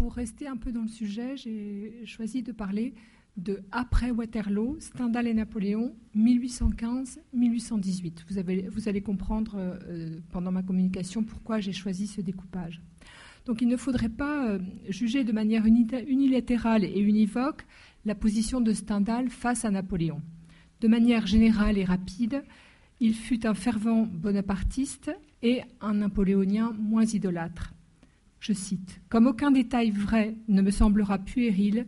pour rester un peu dans le sujet, j'ai choisi de parler de après Waterloo, Stendhal et Napoléon, 1815-1818. Vous, vous, allez comprendre euh, pendant ma communication pourquoi j'ai choisi ce découpage. Donc il ne faudrait pas euh, juger de manière unilatérale et univoque la position de Stendhal face à Napoléon. De manière générale et rapide, il fut un fervent bonapartiste et un napoléonien moins idolâtre. Je cite Comme aucun détail vrai ne me semblera puéril,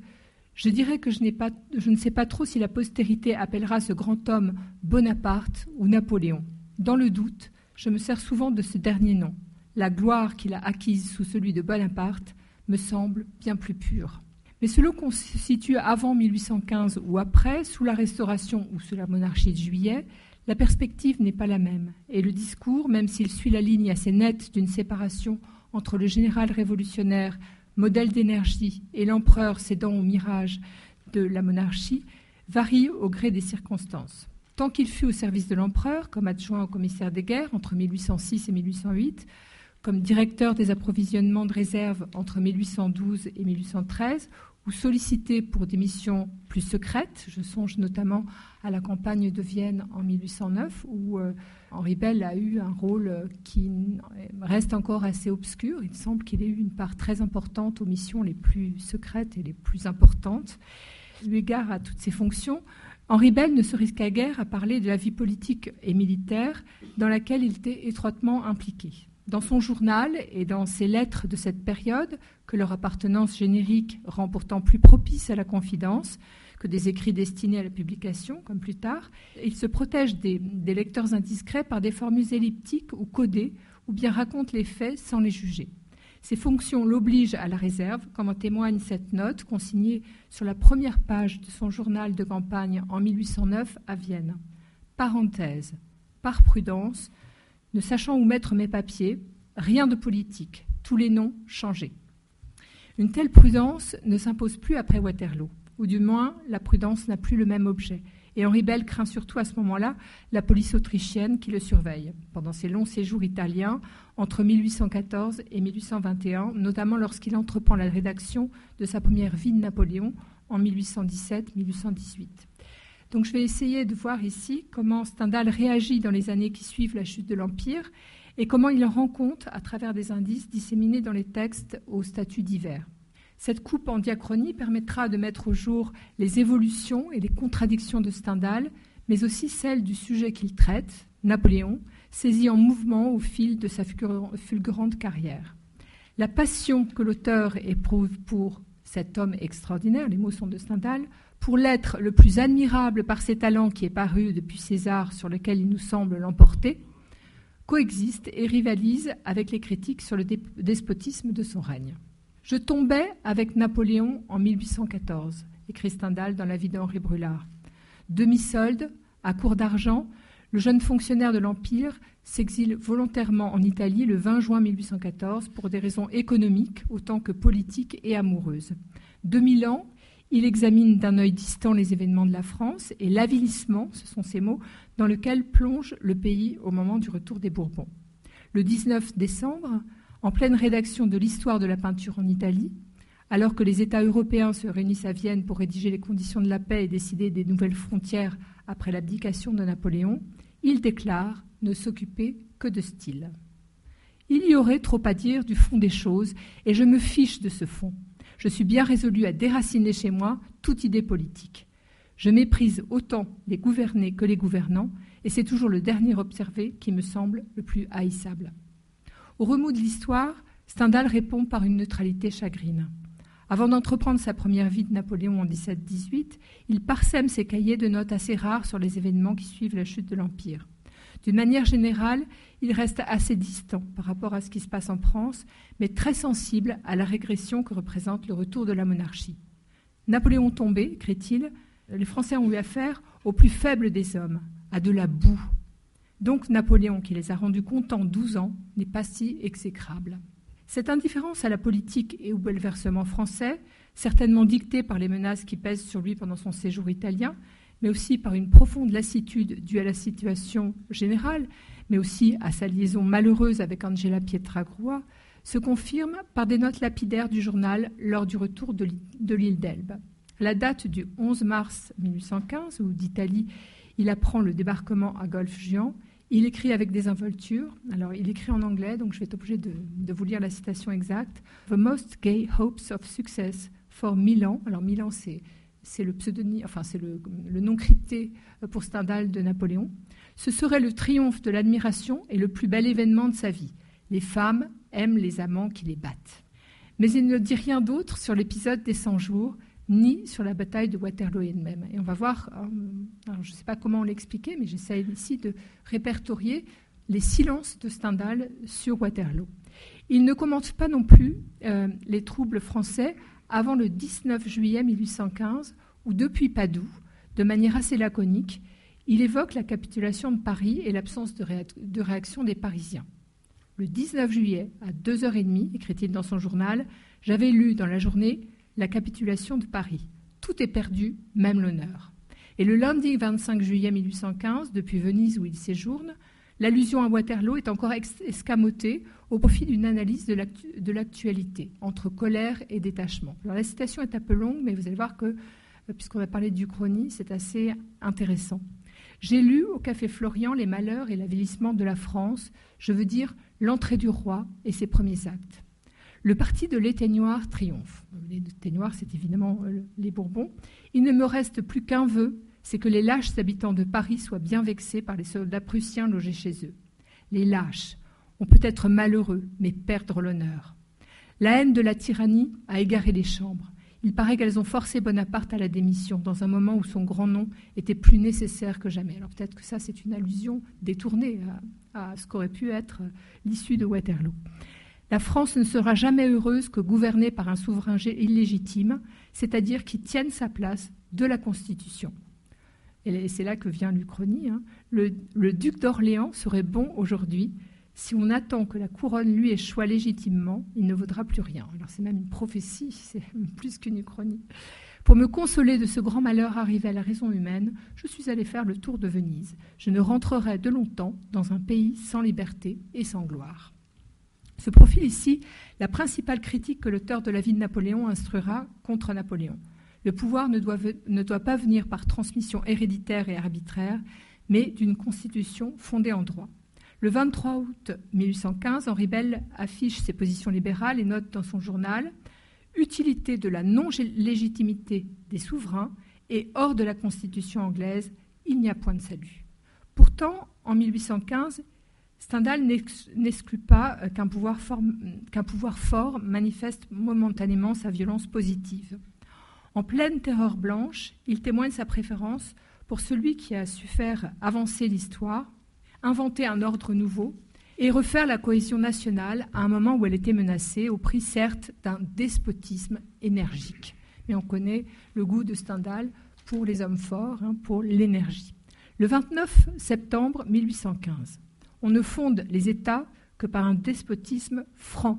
je dirais que je, ne sais pas trop si la postérité appellera ce grand homme Bonaparte ou Napoléon. Dans le doute, je me sers souvent de ce dernier nom. La gloire qu'il a acquise sous celui de Bonaparte me semble bien plus pure. Mais selon qu'on se situe avant 1815 ou après, sous la Restauration ou sous la monarchie de Juillet, la perspective n'est pas la même. Et le discours, même s'il suit la ligne assez nette d'une séparation entre le général révolutionnaire modèle d'énergie, et l'empereur cédant au mirage de la monarchie, varie au gré des circonstances. Tant qu'il fut au service de l'empereur, comme adjoint au commissaire des guerres entre 1806 et 1808, comme directeur des approvisionnements de réserve entre 1812 et 1813, ou sollicité pour des missions plus secrètes. Je songe notamment à la campagne de Vienne en 1809, où euh, Henri Bell a eu un rôle qui reste encore assez obscur. Il semble qu'il ait eu une part très importante aux missions les plus secrètes et les plus importantes. Eu égard à toutes ces fonctions, Henri Bell ne se risqua guère à parler de la vie politique et militaire dans laquelle il était étroitement impliqué. Dans son journal et dans ses lettres de cette période, que leur appartenance générique rend pourtant plus propice à la confidence que des écrits destinés à la publication, comme plus tard, il se protège des, lecteurs indiscrets par des formules elliptiques ou codées, ou bien raconte les faits sans les juger. Ces fonctions l'obligent à la réserve, comme en témoigne cette note consignée sur la première page de son journal de campagne en 1809 à Vienne. Parenthèse. Par prudence, ne sachant où mettre mes papiers, rien de politique, tous les noms changés. Une telle prudence ne s'impose plus après Waterloo, ou du moins la prudence n'a plus le même objet. Et Henri Bell craint surtout à ce moment-là la police autrichienne qui le surveille pendant ses longs séjours italiens entre 1814 et 1821, notamment lorsqu'il entreprend la rédaction de sa première vie de Napoléon en 1817-1818. Donc je vais essayer de voir ici comment Stendhal réagit dans les années qui suivent la chute de l'Empire et comment il en rend compte à travers des indices disséminés dans les textes au statut divers. Cette coupe en diachronie permettra de mettre au jour les évolutions et les contradictions de Stendhal, mais aussi celles du sujet qu'il traite, Napoléon, saisi en mouvement au fil de sa fulgurante carrière. La passion que l'auteur éprouve pour cet homme extraordinaire, les mots sont de Stendhal, pour l'être le plus admirable par ses talents qui est paru depuis César, sur lequel il nous semble l'emporter, coexiste et rivalise avec les critiques sur le despotisme de son règne. Je tombais avec Napoléon en 1814, écrit Stendhal dans la vie d'Henri Brulard. Demi-solde, à court d'argent, le jeune fonctionnaire de l'Empire s'exile volontairement en Italie le 20 juin 1814 pour des raisons économiques autant que politiques et amoureuses. 2000 ans, il examine d'un œil distant les événements de la France et l'avilissement, ce sont ces mots, dans lequel plonge le pays au moment du retour des Bourbons. Le 19 décembre, en pleine rédaction de l'histoire de la peinture en Italie, alors que les États européens se réunissent à Vienne pour rédiger les conditions de la paix et décider des nouvelles frontières après l'abdication de Napoléon, il déclare ne s'occuper que de style. Il y aurait trop à dire du fond des choses, et je me fiche de ce fond je suis bien résolu à déraciner chez moi toute idée politique. Je méprise autant les gouvernés que les gouvernants, et c'est toujours le dernier observé qui me semble le plus haïssable. Au remous de l'histoire, Stendhal répond par une neutralité chagrine. Avant d'entreprendre sa première vie de Napoléon en 1718, il parsème ses cahiers de notes assez rares sur les événements qui suivent la chute de l'Empire. D'une manière générale, il reste assez distant par rapport à ce qui se passe en France, mais très sensible à la régression que représente le retour de la monarchie. Napoléon tombé, écrit-il, les Français ont eu affaire au plus faible des hommes, à de la boue. Donc Napoléon, qui les a rendus contents douze ans, n'est pas si exécrable. Cette indifférence à la politique et au bouleversement français, certainement dictée par les menaces qui pèsent sur lui pendant son séjour italien, mais aussi par une profonde lassitude due à la situation générale, mais aussi à sa liaison malheureuse avec Angela Pietragrua, se confirme par des notes lapidaires du journal lors du retour de l'île d'Elbe. La date du 11 mars 1815, où d'Italie il apprend le débarquement à Golfe-Juan, il écrit avec des involtures. Alors, il écrit en anglais, donc je vais être obligé de, vous lire la citation exacte. The most gay hopes of success for Milan. Alors, Milan, c'est, le pseudonyme, enfin, c'est le, nom crypté pour Stendhal de Napoléon. Ce serait le triomphe de l'admiration et le plus bel événement de sa vie. Les femmes aiment les amants qui les battent. Mais il ne dit rien d'autre sur l'épisode des 100 jours, ni sur la bataille de Waterloo elle-même. Et on va voir, euh, je ne sais pas comment l'expliquer, mais j'essaie ici de répertorier les silences de Stendhal sur Waterloo. Il ne commente pas non plus euh, les troubles français avant le 19 juillet 1815, où depuis Padoue, de manière assez laconique, il évoque la capitulation de Paris et l'absence de, de, réaction des Parisiens. Le 19 juillet, à 2h30, écrit-il dans son journal, j'avais lu dans la journée la capitulation de Paris. Tout est perdu, même l'honneur. Et le lundi 25 juillet 1815, depuis Venise où il séjourne, l'allusion à Waterloo est encore escamotée au profit d'une analyse de l'actualité, entre colère et détachement. La citation est un peu longue, mais vous allez voir que, euh, puisqu'on va parler du chronie, c'est assez intéressant. J'ai lu au Café Florian les malheurs et l'avilissement de la France, je veux dire l'entrée du roi et ses premiers actes. Le parti de l'éteignoir triomphe. L'éteignoir, c'est évidemment euh, les Bourbons. Il ne me reste plus qu'un vœu, c'est que les lâches habitants de Paris soient bien vexés par les soldats prussiens logés chez eux. Les lâches ont peut être malheureux, mais perdre l'honneur. La haine de la tyrannie a égaré les chambres. Il paraît qu'elles ont forcé Bonaparte à la démission dans un moment où son grand nom était plus nécessaire que jamais. Alors peut-être que ça, c'est une allusion détournée à, à ce qu'aurait pu être l'issue de Waterloo. La France ne sera jamais heureuse que gouvernée par un souverain illégitime, c'est-à-dire qui tienne sa place de la Constitution. Et c'est là que vient l'Uchronie. Hein. Le, duc d'Orléans serait bon aujourd'hui. Si on attend que la couronne lui échoue légitimement, il ne vaudra plus rien. Alors c'est même une prophétie, c'est plus qu'une uchronie. Pour me consoler de ce grand malheur arrivé à la raison humaine, je suis allé faire le tour de Venise. Je ne rentrerai de longtemps dans un pays sans liberté et sans gloire. Se profile ici la principale critique que l'auteur de la vie de Napoléon instruira contre Napoléon. Le pouvoir ne doit, pas venir par transmission héréditaire et arbitraire, mais d'une constitution fondée en droit. Le 23 août 1815, Henri Bell affiche ses positions libérales et note dans son journal Utilité de la non-légitimité des souverains et hors de la Constitution anglaise, il n'y a point de salut. Pourtant, en 1815, Stendhal n'exclut pas euh, qu'un pouvoir, fort manifeste momentanément sa violence positive. En pleine terreur blanche, il témoigne sa préférence pour celui qui a su faire avancer l'histoire, inventer un ordre nouveau et refaire la cohésion nationale à un moment où elle était menacée, au prix certes d'un despotisme énergique. Mais on connaît le goût de Stendhal pour les hommes forts, hein, pour l'énergie. Le 29 septembre 1815, on ne fonde les États que par un despotisme franc,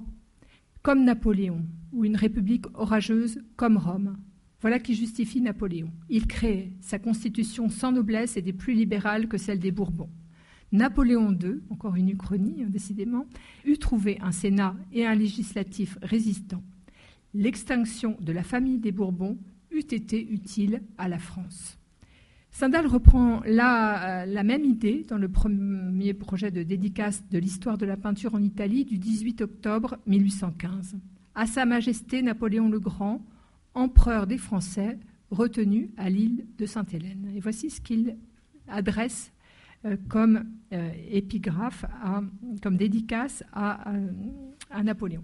comme Napoléon, ou une république orageuse comme Rome. Voilà qui justifie Napoléon. Il crée sa constitution sans noblesse et des plus libérales que celle des Bourbons. Napoléon II, encore une uchronie hein, décidément, eut trouvé un Sénat et un législatif résistants. L'extinction de la famille des Bourbons eût été utile à la France. Stendhal reprend là euh, la même idée dans le premier projet de dédicace de l'histoire de la peinture en Italie du 18 octobre 1815. À Sa Majesté Napoléon le Grand, empereur des Français, retenu à l'île de Sainte-Hélène. Et voici ce qu'il adresse euh, comme euh, épigraphe, comme dédicace à, Napoléon.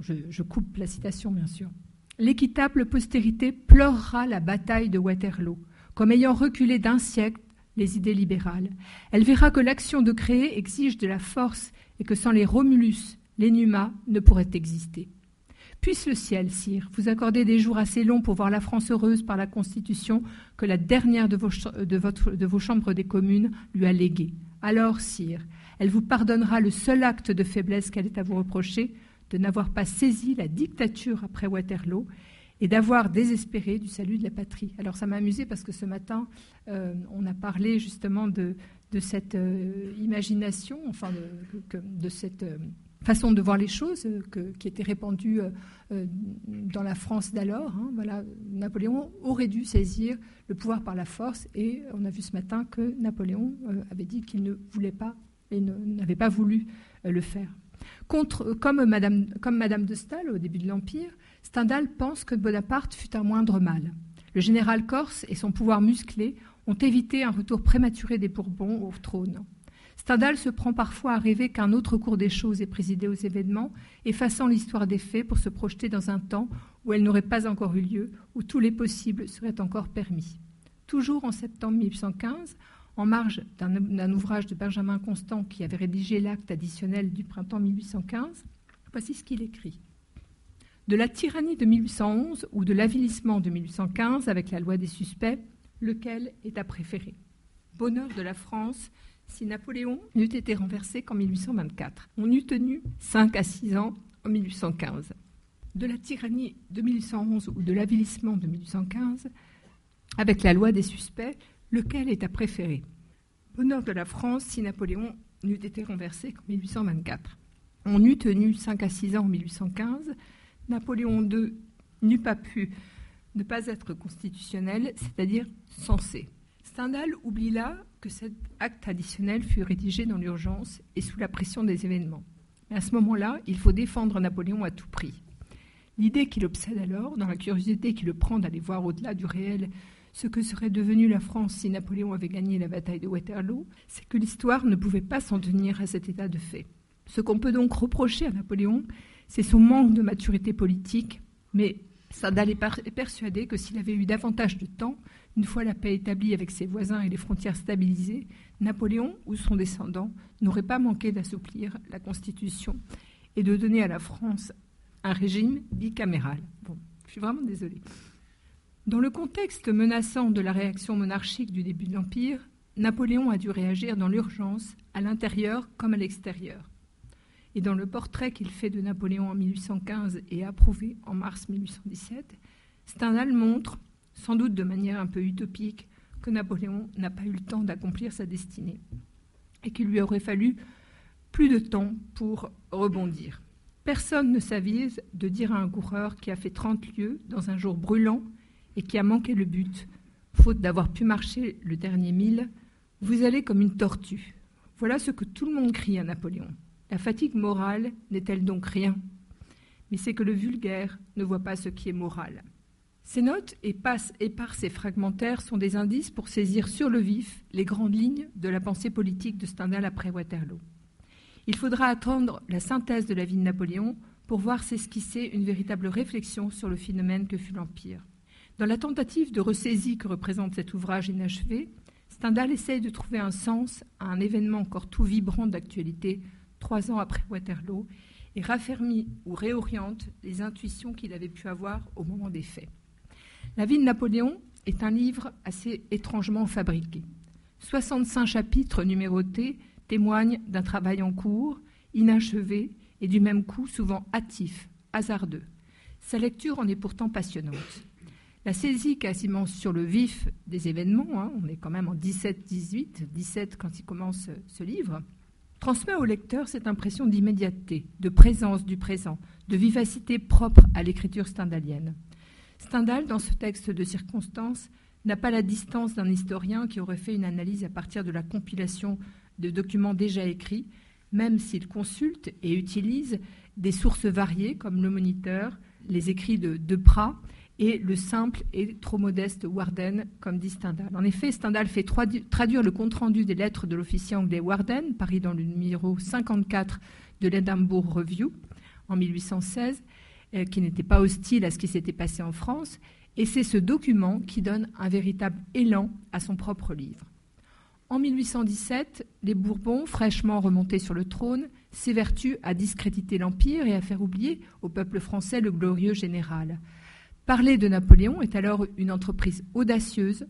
je coupe la citation, bien sûr. L'équitable postérité pleurera la bataille de Waterloo comme ayant reculé d'un siècle les idées libérales. Elle verra que l'action de créer exige de la force et que sans les Romulus, les Numa ne pourraient exister. Puisse le ciel, sire, vous accorder des jours assez longs pour voir la France heureuse par la Constitution que la dernière de vos, chambres des communes lui a léguée. Alors, sire, elle vous pardonnera le seul acte de faiblesse qu'elle est à vous reprocher, de n'avoir pas saisi la dictature après Waterloo et d'avoir désespéré du salut de la patrie. Alors ça m'a amusé parce que ce matin, euh, on a parlé justement de, cette euh, imagination, enfin de, de cette, euh, façon de voir les choses qui était répandue dans la France d'alors. Hein. Napoléon aurait dû saisir le pouvoir par la force et on a vu ce matin que Napoléon avait dit qu'il ne voulait pas et n'avait pas voulu le faire. Contre, comme, Madame, comme Madame de Staël au début de l'Empire, Stendhal pense que Bonaparte fut un moindre mal. Le général corse et son pouvoir musclé ont évité un retour prématuré des Bourbons au trône. Stendhal se prend parfois à rêver qu'un autre cours des choses est présidé aux événements, effaçant l'histoire des faits pour se projeter dans un temps où elle n'aurait pas encore eu lieu, où tous les possibles seraient encore permis. Toujours en septembre 1815, en marge d'un ouvrage de Benjamin Constant qui avait rédigé l'acte additionnel du printemps 1815, voici ce qu'il écrit. De la tyrannie de 1811 ou de l'avilissement de 1815 avec la loi des suspects, lequel est à préférer? Bonheur de la France si Napoléon n'eût été renversé qu'en 1824. On eût tenu 5 à 6 ans en 1815. De la tyrannie de 1811 ou de l'avilissement de 1815 avec la loi des suspects, lequel est à préférer? Bonheur de la France si Napoléon n'eût été renversé qu'en 1824. On eût tenu 5 à 6 ans en 1815. Napoléon II n'eût pas pu ne pas être constitutionnel, c'est-à-dire censé. Stendhal oublie là que cet acte additionnel fut rédigé dans l'urgence et sous la pression des événements. Mais à ce moment-là, il faut défendre Napoléon à tout prix. L'idée qui l'obsède alors, dans la curiosité qui le prend d'aller voir au-delà du réel ce que serait devenue la France si Napoléon avait gagné la bataille de Waterloo, c'est que l'histoire ne pouvait pas s'en tenir à cet état de fait. Ce qu'on peut donc reprocher à Napoléon, c'est son manque de maturité politique, mais Stendhal est persuadé que s'il avait eu davantage de temps, une fois la paix établie avec ses voisins et les frontières stabilisées, Napoléon ou son descendant n'aurait pas manqué d'assouplir la Constitution et de donner à la France un régime bicaméral. Bon, je suis vraiment désolée. Dans le contexte menaçant de la réaction monarchique du début de l'Empire, Napoléon a dû réagir dans l'urgence, à l'intérieur comme à l'extérieur. Et dans le portrait qu'il fait de Napoléon en 1815 et approuvé en mars 1817, Stendhal montre, sans doute de manière un peu utopique, que Napoléon n'a pas eu le temps d'accomplir sa destinée et qu'il lui aurait fallu plus de temps pour rebondir. Personne ne s'avise de dire à un coureur qui a fait 30 lieues dans un jour brûlant et qui a manqué le but, faute d'avoir pu marcher le dernier mille, vous allez comme une tortue. Voilà ce que tout le monde crie à Napoléon. La fatigue morale n'est-elle donc rien? Mais c'est que le vulgaire ne voit pas ce qui est moral. Ces notes, éparses et fragmentaires, sont des indices pour saisir sur le vif les grandes lignes de la pensée politique de Stendhal après Waterloo. Il faudra attendre la synthèse de la vie de Napoléon pour voir s'esquisser une véritable réflexion sur le phénomène que fut l'Empire. Dans la tentative de ressaisie que représente cet ouvrage inachevé, Stendhal essaye de trouver un sens à un événement encore tout vibrant d'actualité, trois ans après Waterloo, et raffermit ou réoriente les intuitions qu'il avait pu avoir au moment des faits. La vie de Napoléon est un livre assez étrangement fabriqué. 65 chapitres numérotés témoignent d'un travail en cours, inachevé et du même coup souvent hâtif, hasardeux. Sa lecture en est pourtant passionnante. La saisie quasiment sur le vif des événements, hein, on est quand même en 17-18, 17 quand il commence euh, ce livre, transmet au lecteur cette impression d'immédiateté, de présence du présent, de vivacité propre à l'écriture stendhalienne. Stendhal, dans ce texte de circonstance, n'a pas la distance d'un historien qui aurait fait une analyse à partir de la compilation de documents déjà écrits, même s'il consulte et utilise des sources variées comme le Moniteur, les écrits de Deprat et le simple et trop modeste Warden, comme dit Stendhal. En effet, Stendhal fait traduire le compte-rendu des lettres de l'officier anglais Warden, paru dans le numéro 54 de l'Edinburgh Review en 1816, euh, qui n'était pas hostile à ce qui s'était passé en France, et c'est ce document qui donne un véritable élan à son propre livre. En 1817, les Bourbons, fraîchement remontés sur le trône, s'évertuent à discréditer l'Empire et à faire oublier au peuple français le glorieux général. Parler de Napoléon est alors une entreprise audacieuse.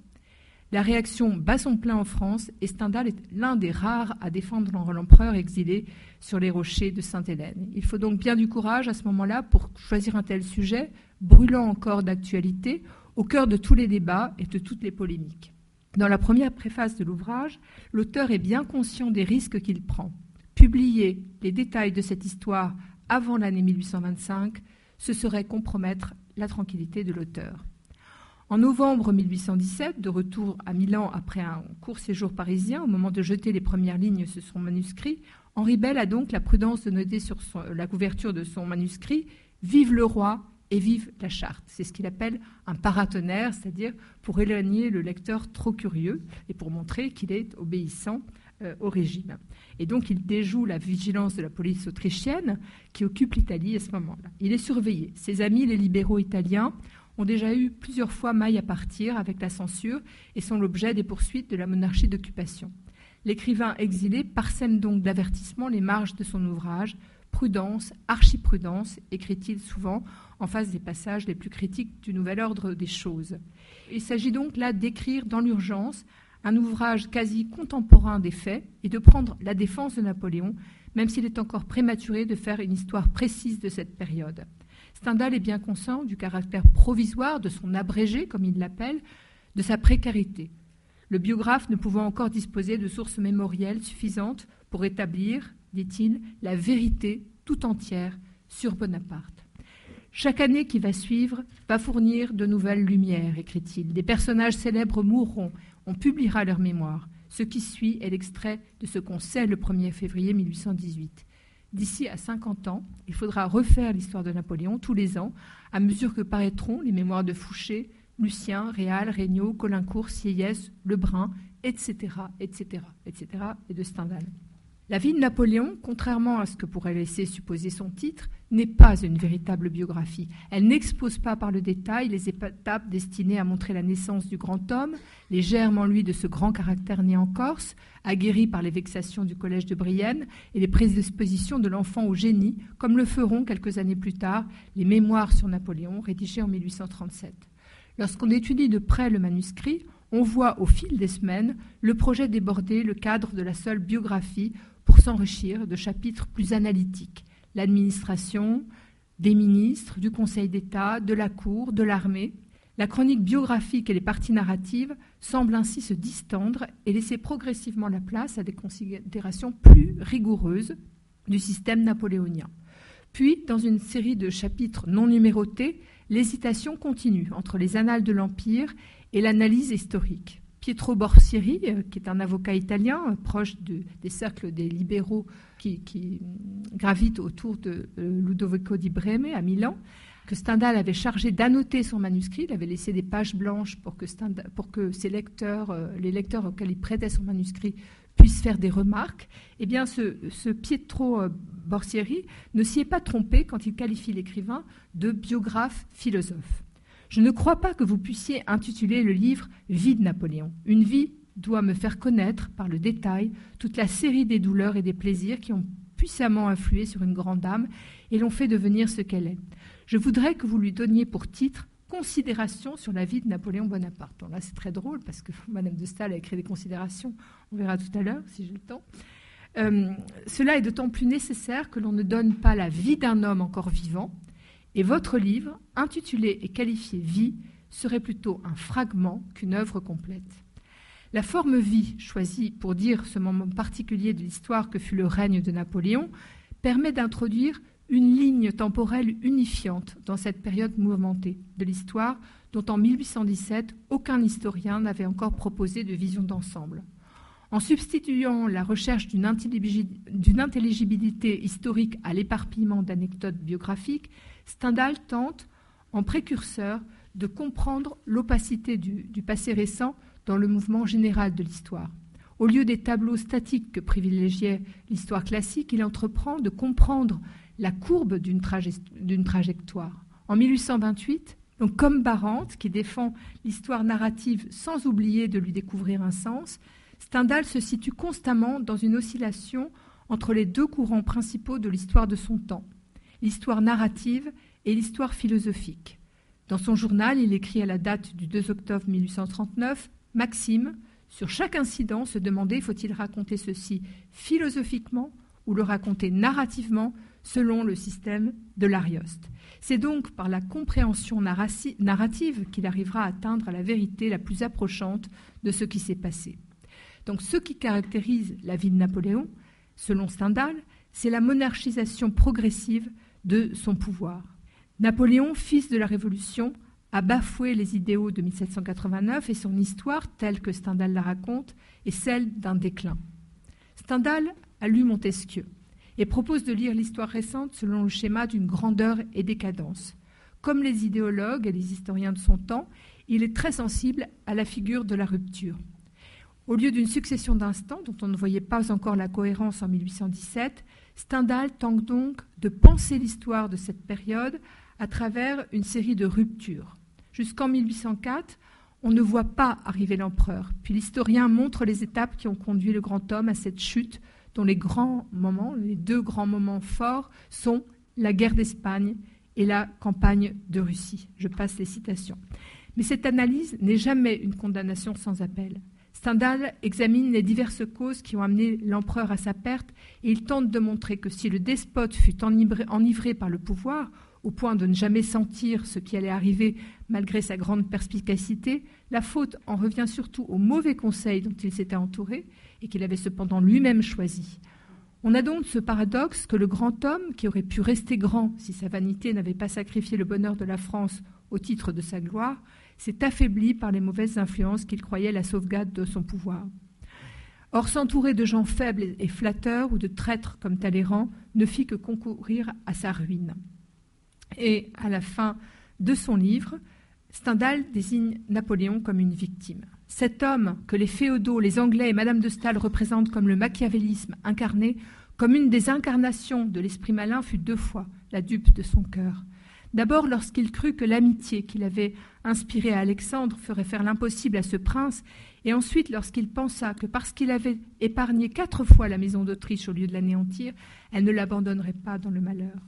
La réaction bat son plein en France et Stendhal est l'un des rares à défendre l'empereur exilé sur les rochers de Sainte-Hélène. Il faut donc bien du courage à ce moment-là pour choisir un tel sujet, brûlant encore d'actualité, au cœur de tous les débats et de toutes les polémiques. Dans la première préface de l'ouvrage, l'auteur est bien conscient des risques qu'il prend. Publier les détails de cette histoire avant l'année 1825, ce serait compromettre la tranquillité de l'auteur. En novembre 1817, de retour à Milan après un court séjour parisien, au moment de jeter les premières lignes sur son manuscrit, Henri Bell a donc la prudence de noter sur la couverture de son manuscrit Vive le roi et vive la charte. C'est ce qu'il appelle un paratonnerre, c'est-à-dire pour éloigner le lecteur trop curieux et pour montrer qu'il est obéissant euh, au régime. Et donc il déjoue la vigilance de la police autrichienne qui occupe l'Italie à ce moment-là. Il est surveillé. Ses amis, les libéraux italiens, ont déjà eu plusieurs fois maille à partir avec la censure et sont l'objet des poursuites de la monarchie d'occupation. L'écrivain exilé parsème donc d'avertissements les marges de son ouvrage. Prudence, archiprudence, écrit-il souvent en face des passages les plus critiques du nouvel ordre des choses. Il s'agit donc là d'écrire dans l'urgence un ouvrage quasi contemporain des faits et de prendre la défense de Napoléon, même s'il est encore prématuré de faire une histoire précise de cette période. Stendhal est bien conscient du caractère provisoire de son abrégé, comme il l'appelle, de sa précarité le biographe ne pouvant encore disposer de sources mémorielles suffisantes pour établir, dit-il, la vérité tout entière sur Bonaparte. Chaque année qui va suivre va fournir de nouvelles lumières, écrit-il. Des personnages célèbres mourront, on publiera leur mémoire. Ce qui suit est l'extrait de ce qu'on sait le 1er février 1818. D'ici à 50 ans, il faudra refaire l'histoire de Napoléon tous les ans, à mesure que paraîtront les mémoires de Fouché, Lucien, Réal, Regnault, Colincourt, Sieyès, Lebrun, etc., etc., etc., et de Stendhal. La vie de Napoléon, contrairement à ce que pourrait laisser supposer son titre, n'est pas une véritable biographie. Elle n'expose pas par le détail les étapes destinées à montrer la naissance du grand homme, les germes en lui de ce grand caractère né en Corse, aguerri par les vexations du collège de Brienne et les prédispositions de l'enfant au génie, comme le feront quelques années plus tard les Mémoires sur Napoléon, rédigés en 1837. Lorsqu'on étudie de près le manuscrit, on voit au fil des semaines le projet déborder le cadre de la seule biographie pour s'enrichir de chapitres plus analytiques. L'administration, des ministres, du Conseil d'État, de la Cour, de l'armée. La chronique biographique et les parties narratives semblent ainsi se distendre et laisser progressivement la place à des considérations plus rigoureuses du système napoléonien. Puis, dans une série de chapitres non numérotés, l'hésitation continue entre les annales de l'Empire et l'analyse historique. Pietro Borsieri, euh, qui est un avocat italien euh, proche des cercles des libéraux qui, gravitent autour de euh, Ludovico di Breme à Milan, que Stendhal avait chargé d'annoter son manuscrit. Il avait laissé des pages blanches pour que, ses lecteurs, les lecteurs auxquels il prêtait son manuscrit puissent faire des remarques. Eh bien, ce, ce Pietro Borsieri ne s'y est pas trompé quand il qualifie l'écrivain de biographe philosophe. Je ne crois pas que vous puissiez intituler le livre Vie de Napoléon. Une vie doit me faire connaître par le détail toute la série des douleurs et des plaisirs qui ont puissamment influé sur une grande âme et l'ont fait devenir ce qu'elle est. Je voudrais que vous lui donniez pour titre Considération sur la vie de Napoléon Bonaparte. là, c'est très drôle parce que Madame de Staël a écrit des considérations, on verra tout à l'heure si j'ai le temps. Euh, cela est d'autant plus nécessaire que l'on ne donne pas la vie d'un homme encore vivant, et votre livre, intitulé et qualifié Vie, serait plutôt un fragment qu'une œuvre complète. La forme vie, choisie pour dire ce moment particulier de l'histoire que fut le règne de Napoléon, permet d'introduire une ligne temporelle unifiante dans cette période mouvementée de l'histoire dont en 1817 aucun historien n'avait encore proposé de vision d'ensemble. En substituant la recherche d'une intelligibilité historique à l'éparpillement d'anecdotes biographiques, Stendhal tente, en précurseur, de comprendre l'opacité du, passé récent dans le mouvement général de l'histoire. Au lieu des tableaux statiques que privilégiait l'histoire classique, il entreprend de comprendre la courbe d'une trajectoire. En 1828, donc comme Barante, qui défend l'histoire narrative sans oublier de lui découvrir un sens, Stendhal se situe constamment dans une oscillation entre les deux courants principaux de l'histoire de son temps, l'histoire narrative et l'histoire philosophique. Dans son journal, il écrit à la date du 2 octobre 1839 Maxime, sur chaque incident, se demandait faut-il raconter ceci philosophiquement ou le raconter narrativement selon le système de l'Arioste. C'est donc par la compréhension narrative qu'il arrivera à atteindre la vérité la plus approchante de ce qui s'est passé. Donc ce qui caractérise la vie de Napoléon, Selon Stendhal, c'est la monarchisation progressive de son pouvoir. Napoléon, fils de la Révolution, a bafoué les idéaux de 1789 et son histoire, telle que Stendhal la raconte, est celle d'un déclin. Stendhal a lu Montesquieu et propose de lire l'histoire récente selon le schéma d'une grandeur et décadence. Comme les idéologues et les historiens de son temps, il est très sensible à la figure de la rupture. Au lieu d'une succession d'instants dont on ne voyait pas encore la cohérence en 1817, Stendhal tente donc de penser l'histoire de cette période à travers une série de ruptures. Jusqu'en 1804, on ne voit pas arriver l'empereur, puis l'historien montre les étapes qui ont conduit le grand homme à cette chute dont les grands moments, les deux grands moments forts sont la guerre d'Espagne et la campagne de Russie. Je passe les citations. Mais cette analyse n'est jamais une condamnation sans appel. Stendhal examine les diverses causes qui ont amené l'empereur à sa perte et il tente de montrer que si le despote fut enivré, par le pouvoir, au point de ne jamais sentir ce qui allait arriver malgré sa grande perspicacité, la faute en revient surtout aux mauvais conseils dont il s'était entouré et qu'il avait cependant lui-même choisi. On a donc ce paradoxe que le grand homme, qui aurait pu rester grand si sa vanité n'avait pas sacrifié le bonheur de la France au titre de sa gloire, s'est affaibli par les mauvaises influences qu'il croyait la sauvegarde de son pouvoir. Or, s'entourer de gens faibles et flatteurs ou de traîtres comme Talleyrand ne fit que concourir à sa ruine. Et à la fin de son livre, Stendhal désigne Napoléon comme une victime. Cet homme que les féodaux, les Anglais et Madame de Staël représentent comme le machiavélisme incarné, comme une des incarnations de l'esprit malin, fut deux fois la dupe de son cœur. D'abord lorsqu'il crut que l'amitié qu'il avait inspirée à Alexandre ferait faire l'impossible à ce prince, et ensuite lorsqu'il pensa que parce qu'il avait épargné quatre fois la maison d'Autriche au lieu de l'anéantir, elle ne l'abandonnerait pas dans le malheur.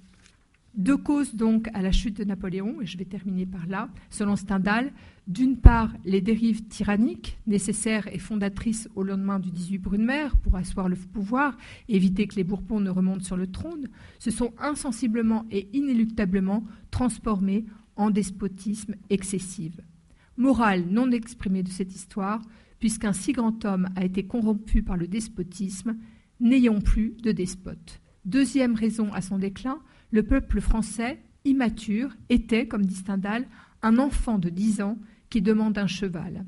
Deux causes donc à la chute de Napoléon, et je vais terminer par là, selon Stendhal. D'une part, les dérives tyranniques, nécessaires et fondatrices au lendemain du 18 Brumaire pour asseoir le pouvoir éviter que les Bourbons ne remontent sur le trône, se sont insensiblement et inéluctablement transformées en despotisme excessif. Morale non exprimée de cette histoire, puisqu'un si grand homme a été corrompu par le despotisme, n'ayons plus de despote. Deuxième raison à son déclin, le peuple français, immature, était, comme dit Stendhal, un enfant de dix ans qui demande un cheval.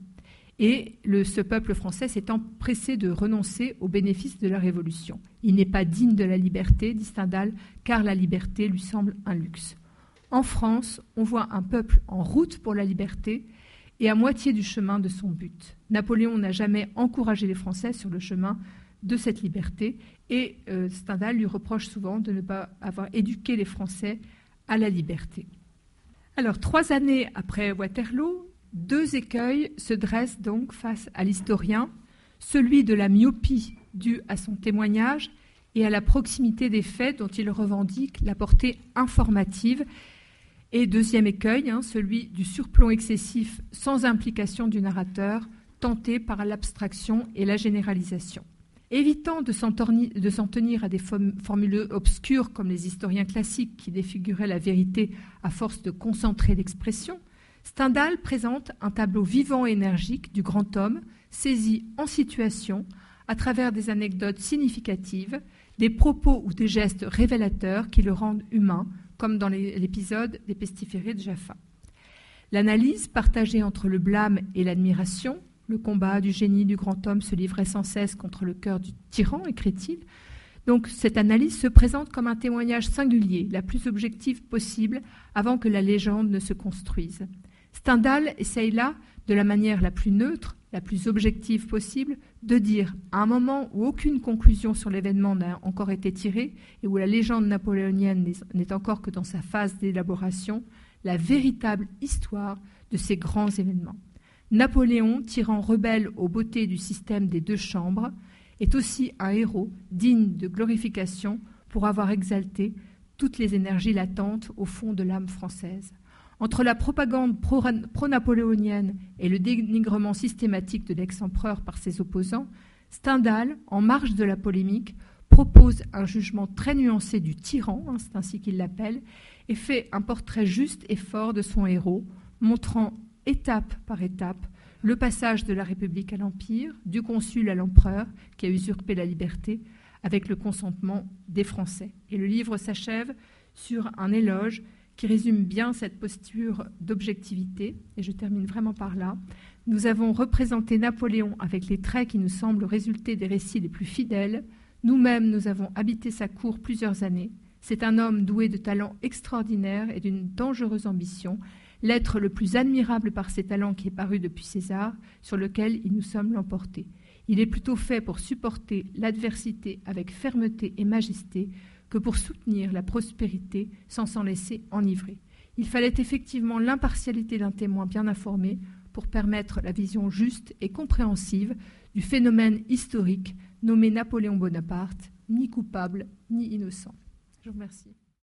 Et ce peuple français s'est empressé de renoncer aux bénéfices de la Révolution. Il n'est pas digne de la liberté, dit Stendhal, car la liberté lui semble un luxe. En France, on voit un peuple en route pour la liberté et à moitié du chemin de son but. Napoléon n'a jamais encouragé les Français sur le chemin de cette liberté. Et euh, Stendhal lui reproche souvent de ne pas avoir éduqué les Français à la liberté. Alors, trois années après Waterloo, deux écueils se dressent donc face à l'historien, celui de la myopie due à son témoignage et à la proximité des faits dont il revendique la portée informative, et deuxième écueil, hein, celui du surplomb excessif sans implication du narrateur, tenté par l'abstraction et la généralisation. Évitant de s'en tenir à des formules obscures comme les historiens classiques qui défiguraient la vérité à force de concentrer l'expression, Stendhal présente un tableau vivant et énergique du grand homme, saisi en situation, à travers des anecdotes significatives, des propos ou des gestes révélateurs qui le rendent humain, comme dans l'épisode des pestiférés de Jaffa. L'analyse, partagée entre le blâme et l'admiration, le combat du génie du grand homme se livrait sans cesse contre le cœur du tyran, écrit-il. Donc cette analyse se présente comme un témoignage singulier, la plus objective possible, avant que la légende ne se construise. Stendhal essaye là, de la manière la plus neutre, la plus objective possible, de dire, à un moment où aucune conclusion sur l'événement n'a encore été tirée et où la légende napoléonienne n'est encore que dans sa phase d'élaboration, la véritable histoire de ces grands événements. Napoléon, tyran rebelle aux beautés du système des deux chambres, est aussi un héros digne de glorification pour avoir exalté toutes les énergies latentes au fond de l'âme française. Entre la propagande pro-napoléonienne et le dénigrement systématique de l'ex-empereur par ses opposants, Stendhal, en marge de la polémique, propose un jugement très nuancé du tyran, hein, c'est ainsi qu'il l'appelle, et fait un portrait juste et fort de son héros, montrant étape par étape, le passage de la République à l'Empire, du consul à l'empereur, qui a usurpé la liberté, avec le consentement des Français. Et le livre s'achève sur un éloge qui résume bien cette posture d'objectivité, et je termine vraiment par là. Nous avons représenté Napoléon avec les traits qui nous semblent résulter des récits les plus fidèles. Nous-mêmes, nous avons habité sa cour plusieurs années. C'est un homme doué de talents extraordinaires et d'une dangereuse ambition, l'être le plus admirable par ses talents qui est paru depuis César, sur lequel il nous sommes l'emporté. Il est plutôt fait pour supporter l'adversité avec fermeté et majesté que pour soutenir la prospérité sans s'en laisser enivrer. Il fallait effectivement l'impartialité d'un témoin bien informé pour permettre la vision juste et compréhensive du phénomène historique nommé Napoléon Bonaparte, ni coupable ni innocent. Je vous remercie.